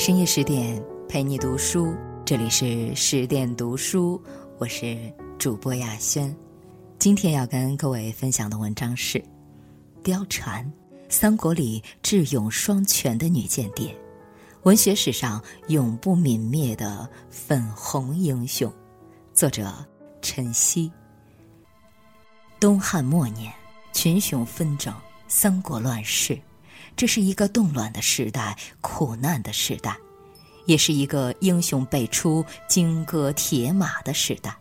深夜十点陪你读书，这里是十点读书，我是主播亚轩。今天要跟各位分享的文章是《貂蝉》，三国里智勇双全的女间谍，文学史上永不泯灭的粉红英雄。作者陈曦。东汉末年，群雄纷争，三国乱世。这是一个动乱的时代，苦难的时代，也是一个英雄辈出、金戈铁马的时代。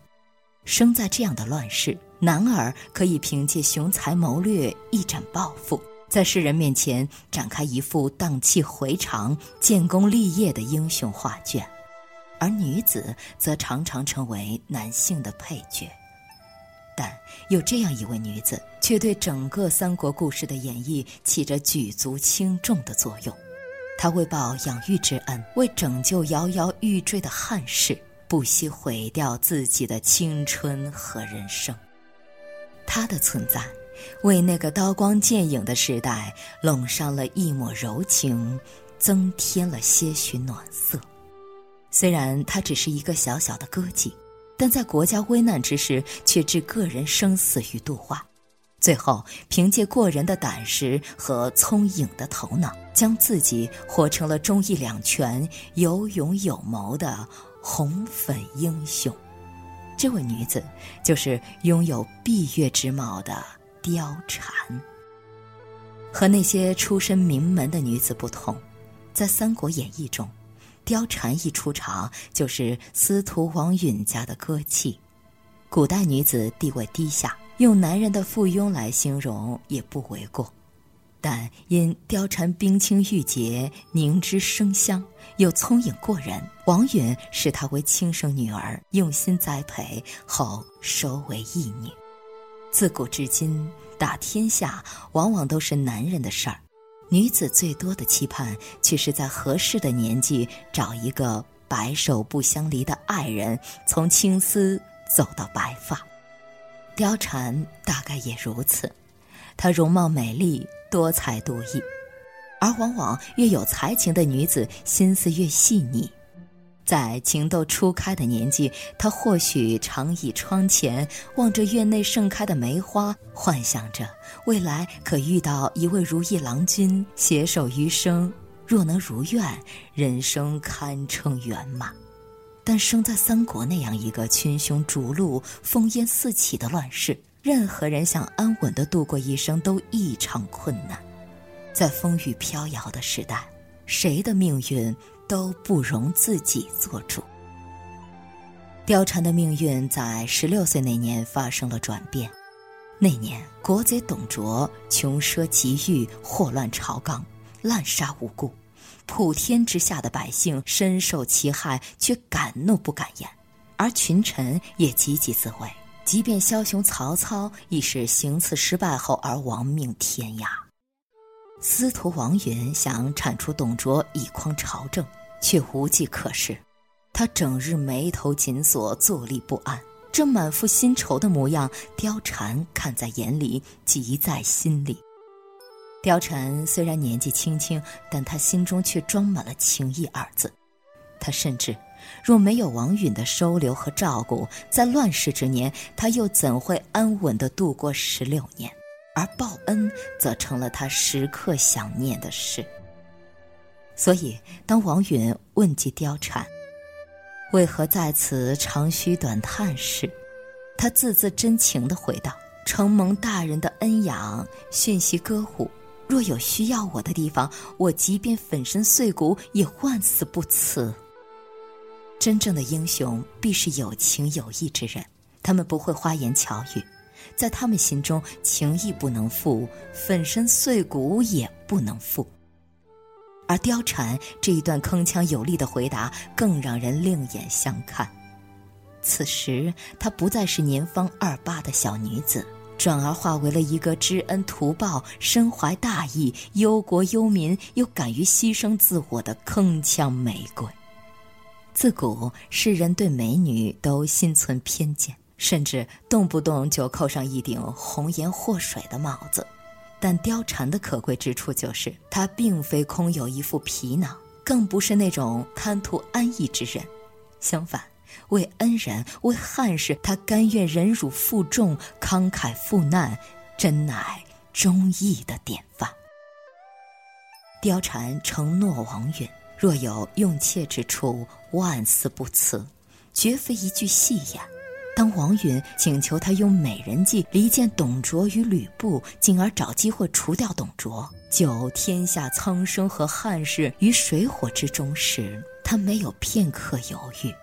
生在这样的乱世，男儿可以凭借雄才谋略一展抱负，在世人面前展开一幅荡气回肠、建功立业的英雄画卷；而女子则常常成为男性的配角。但有这样一位女子，却对整个三国故事的演绎起着举足轻重的作用。她为报养育之恩，为拯救摇摇欲坠的汉室，不惜毁掉自己的青春和人生。她的存在，为那个刀光剑影的时代笼上了一抹柔情，增添了些许暖色。虽然她只是一个小小的歌妓。但在国家危难之时，却置个人生死于度外，最后凭借过人的胆识和聪颖的头脑，将自己活成了忠义两全、有勇有谋的红粉英雄。这位女子就是拥有闭月之貌的貂蝉。和那些出身名门的女子不同，在《三国演义》中。貂蝉一出场就是司徒王允家的歌妓，古代女子地位低下，用男人的附庸来形容也不为过。但因貂蝉冰清玉洁、凝脂生香，又聪颖过人，王允视她为亲生女儿，用心栽培后收为义女。自古至今，打天下往往都是男人的事儿。女子最多的期盼，却是在合适的年纪找一个白首不相离的爱人，从青丝走到白发。貂蝉大概也如此，她容貌美丽，多才多艺，而往往越有才情的女子，心思越细腻。在情窦初开的年纪，他或许常倚窗前，望着院内盛开的梅花，幻想着未来可遇到一位如意郎君，携手余生。若能如愿，人生堪称圆满。但生在三国那样一个群雄逐鹿、烽烟四起的乱世，任何人想安稳地度过一生都异常困难。在风雨飘摇的时代，谁的命运？都不容自己做主。貂蝉的命运在十六岁那年发生了转变。那年，国贼董卓穷奢极欲，祸乱朝纲，滥杀无辜，普天之下的百姓深受其害，却敢怒不敢言，而群臣也积极自卫。即便枭雄曹操亦是行刺失败后而亡命天涯。司徒王允想铲除董卓，以匡朝政。却无计可施，他整日眉头紧锁，坐立不安。这满腹新愁的模样，貂蝉看在眼里，急在心里。貂蝉虽然年纪轻轻，但她心中却装满了情义二字。她甚至，若没有王允的收留和照顾，在乱世之年，她又怎会安稳地度过十六年？而报恩，则成了她时刻想念的事。所以，当王允问及貂蝉为何在此长吁短叹时，他字字真情地回道：“承蒙大人的恩养，训习歌舞，若有需要我的地方，我即便粉身碎骨也万死不辞。”真正的英雄必是有情有义之人，他们不会花言巧语，在他们心中，情义不能负，粉身碎骨也不能负。而貂蝉这一段铿锵有力的回答，更让人另眼相看。此时，她不再是年方二八的小女子，转而化为了一个知恩图报、身怀大义、忧国忧民又敢于牺牲自我的铿锵玫瑰。自古世人对美女都心存偏见，甚至动不动就扣上一顶红颜祸水的帽子。但貂蝉的可贵之处就是，她并非空有一副皮囊，更不是那种贪图安逸之人，相反，为恩人、为汉室，他甘愿忍辱负重、慷慨赴难，真乃忠义的典范。貂蝉承诺王允，若有用妾之处，万死不辞，绝非一句戏言。当王允请求他用美人计离间董卓与吕布，进而找机会除掉董卓，救天下苍生和汉室于水火之中时，他没有片刻犹豫。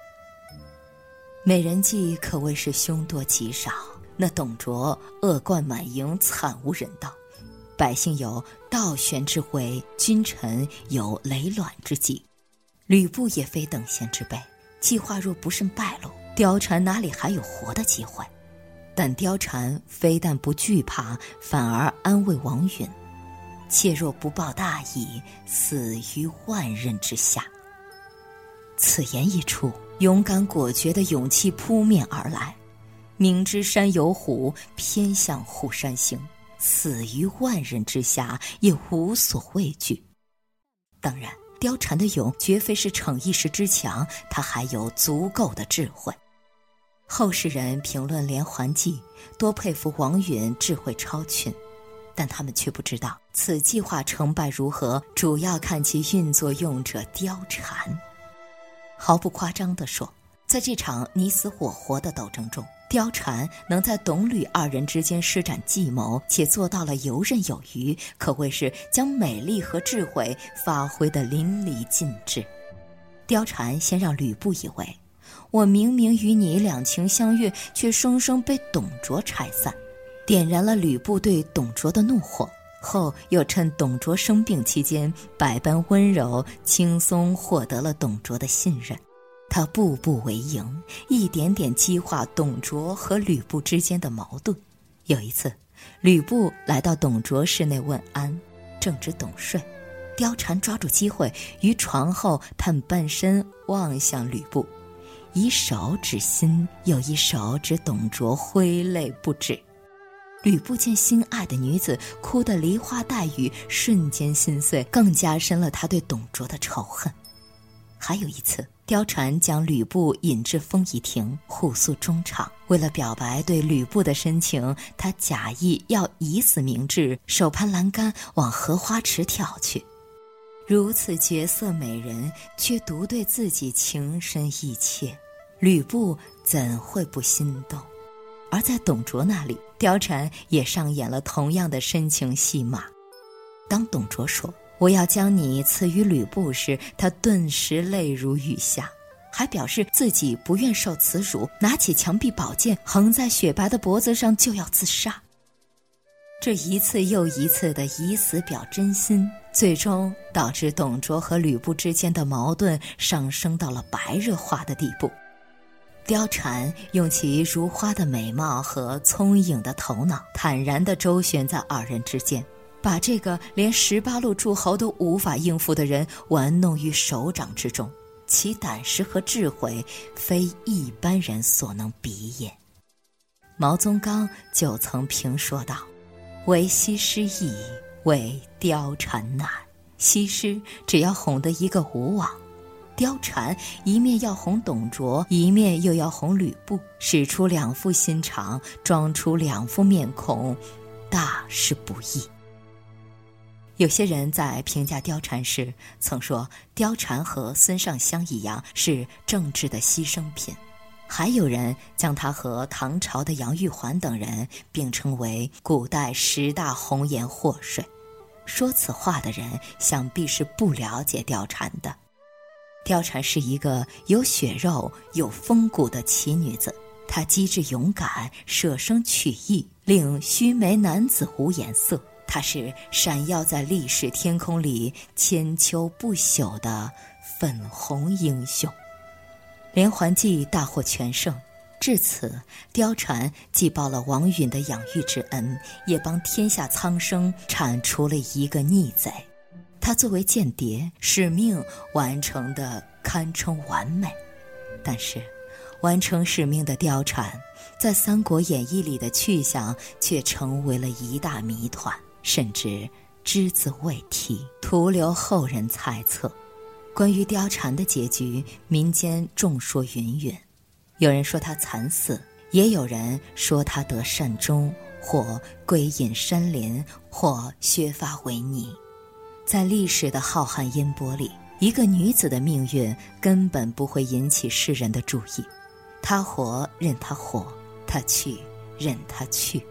美人计可谓是凶多吉少。那董卓恶贯满盈，惨无人道；百姓有倒悬之危，君臣有累卵之计。吕布也非等闲之辈，计划若不慎败露。貂蝉哪里还有活的机会？但貂蝉非但不惧怕，反而安慰王允：“妾若不报大义，死于万人之下。”此言一出，勇敢果决的勇气扑面而来。明知山有虎，偏向虎山行，死于万人之下也无所畏惧。当然，貂蝉的勇绝非是逞一时之强，她还有足够的智慧。后世人评论连环计，多佩服王允智慧超群，但他们却不知道此计划成败如何，主要看其运作用者貂蝉。毫不夸张地说，在这场你死我活的斗争中，貂蝉能在董吕二人之间施展计谋，且做到了游刃有余，可谓是将美丽和智慧发挥得淋漓尽致。貂蝉先让吕布以为。我明明与你两情相悦，却生生被董卓拆散，点燃了吕布对董卓的怒火。后又趁董卓生病期间，百般温柔，轻松获得了董卓的信任。他步步为营，一点点激化董卓和吕布之间的矛盾。有一次，吕布来到董卓室内问安，正值董睡，貂蝉抓住机会，于床后探半身望向吕布。一手指心，又一手指董卓，挥泪不止。吕布见心爱的女子哭得梨花带雨，瞬间心碎，更加深了他对董卓的仇恨。还有一次，貂蝉将吕布引至风仪亭，互诉衷肠。为了表白对吕布的深情，他假意要以死明志，手攀栏杆往荷花池跳去。如此绝色美人，却独对自己情深意切。吕布怎会不心动？而在董卓那里，貂蝉也上演了同样的深情戏码。当董卓说“我要将你赐予吕布”时，他顿时泪如雨下，还表示自己不愿受此辱，拿起墙壁宝剑横在雪白的脖子上就要自杀。这一次又一次的以死表真心，最终导致董卓和吕布之间的矛盾上升到了白热化的地步。貂蝉用其如花的美貌和聪颖的头脑，坦然地周旋在二人之间，把这个连十八路诸侯都无法应付的人玩弄于手掌之中。其胆识和智慧，非一般人所能比也。毛宗岗就曾评说道：“为西施易，为貂蝉难。西施只要哄得一个无往。”貂蝉一面要哄董卓，一面又要哄吕布，使出两副心肠，装出两副面孔，大是不易。有些人在评价貂蝉时，曾说貂蝉和孙尚香一样是政治的牺牲品；还有人将她和唐朝的杨玉环等人并称为古代十大红颜祸水。说此话的人，想必是不了解貂蝉的。貂蝉是一个有血肉、有风骨的奇女子，她机智勇敢，舍生取义，令须眉男子无颜色。她是闪耀在历史天空里、千秋不朽的粉红英雄。连环计大获全胜，至此，貂蝉既报了王允的养育之恩，也帮天下苍生铲除了一个逆贼。他作为间谍，使命完成的堪称完美，但是，完成使命的貂蝉，在《三国演义》里的去向却成为了一大谜团，甚至只字未提，徒留后人猜测。关于貂蝉的结局，民间众说云云。有人说他惨死，也有人说他得善终，或归隐山林，或削发为尼。在历史的浩瀚烟波里，一个女子的命运根本不会引起世人的注意。她活任她活，她去任她去。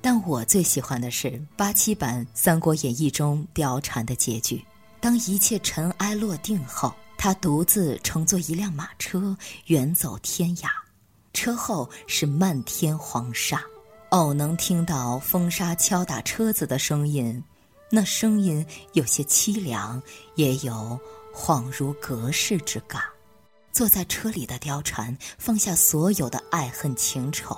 但我最喜欢的是八七版《三国演义》中貂蝉的结局。当一切尘埃落定后，她独自乘坐一辆马车远走天涯，车后是漫天黄沙，偶能听到风沙敲打车子的声音，那声音有些凄凉，也有恍如隔世之感。坐在车里的貂蝉放下所有的爱恨情仇，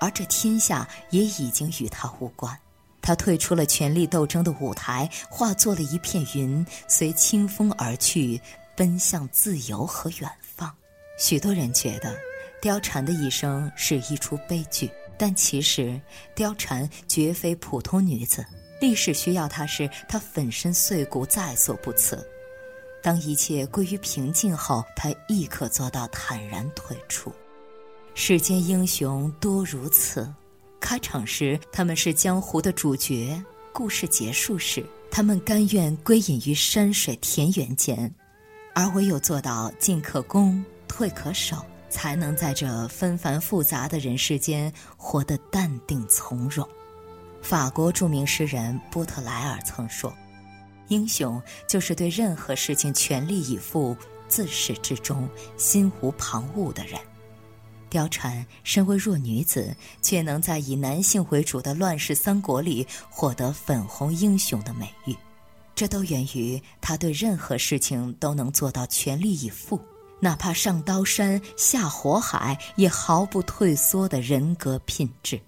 而这天下也已经与他无关。他退出了权力斗争的舞台，化作了一片云，随清风而去，奔向自由和远方。许多人觉得，貂蝉的一生是一出悲剧，但其实，貂蝉绝非普通女子。历史需要他时，他粉身碎骨在所不辞；当一切归于平静后，他亦可做到坦然退出。世间英雄多如此。开场时，他们是江湖的主角；故事结束时，他们甘愿归隐于山水田园间。而唯有做到进可攻，退可守，才能在这纷繁复杂的人世间活得淡定从容。法国著名诗人波特莱尔曾说：“英雄就是对任何事情全力以赴、自始至终心无旁骛的人。”貂蝉身为弱女子，却能在以男性为主的乱世三国里获得粉红英雄的美誉，这都源于她对任何事情都能做到全力以赴，哪怕上刀山下火海也毫不退缩的人格品质。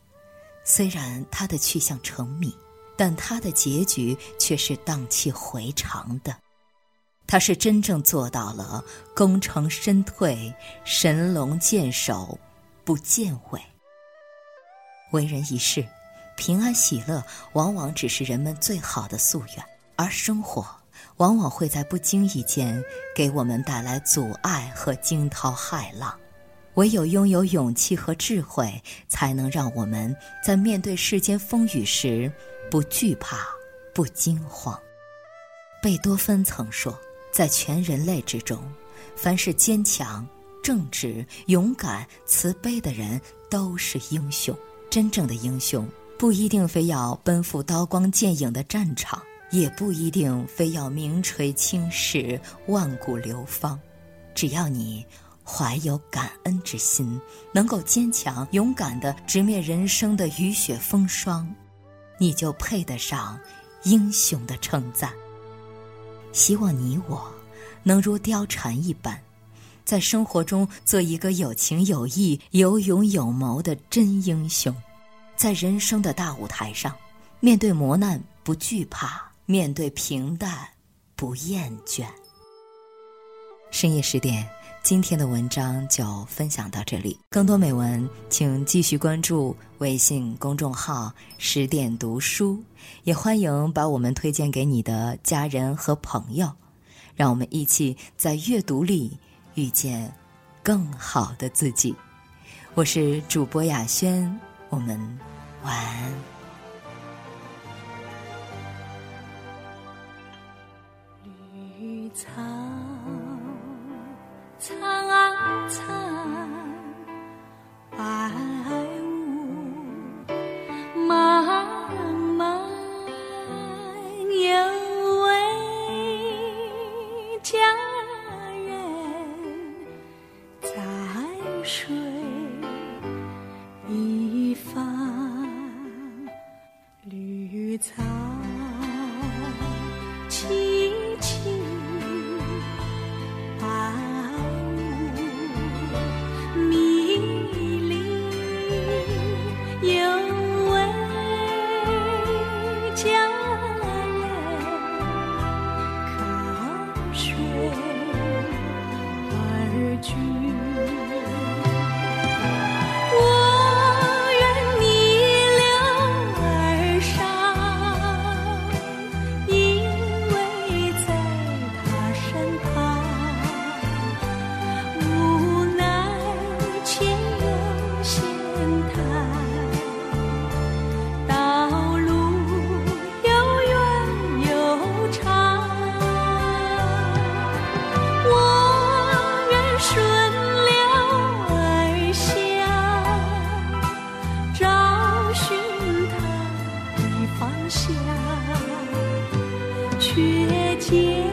虽然他的去向成谜，但他的结局却是荡气回肠的。他是真正做到了功成身退、神龙见首不见尾。为人一世，平安喜乐往往只是人们最好的夙愿，而生活往往会在不经意间给我们带来阻碍和惊涛骇浪。唯有拥有勇气和智慧，才能让我们在面对世间风雨时不惧怕、不惊慌。贝多芬曾说。在全人类之中，凡是坚强、正直、勇敢、慈悲的人都是英雄。真正的英雄不一定非要奔赴刀光剑影的战场，也不一定非要名垂青史、万古流芳。只要你怀有感恩之心，能够坚强勇敢地直面人生的雨雪风霜，你就配得上英雄的称赞。希望你我能如貂蝉一般，在生活中做一个有情有义、有勇有谋的真英雄，在人生的大舞台上，面对磨难不惧怕，面对平淡不厌倦。深夜十点，今天的文章就分享到这里。更多美文，请继续关注微信公众号“十点读书”。也欢迎把我们推荐给你的家人和朋友，让我们一起在阅读里遇见更好的自己。我是主播雅轩，我们晚安。绿草苍白雾茫茫有位佳人在水一方绿草却见依稀。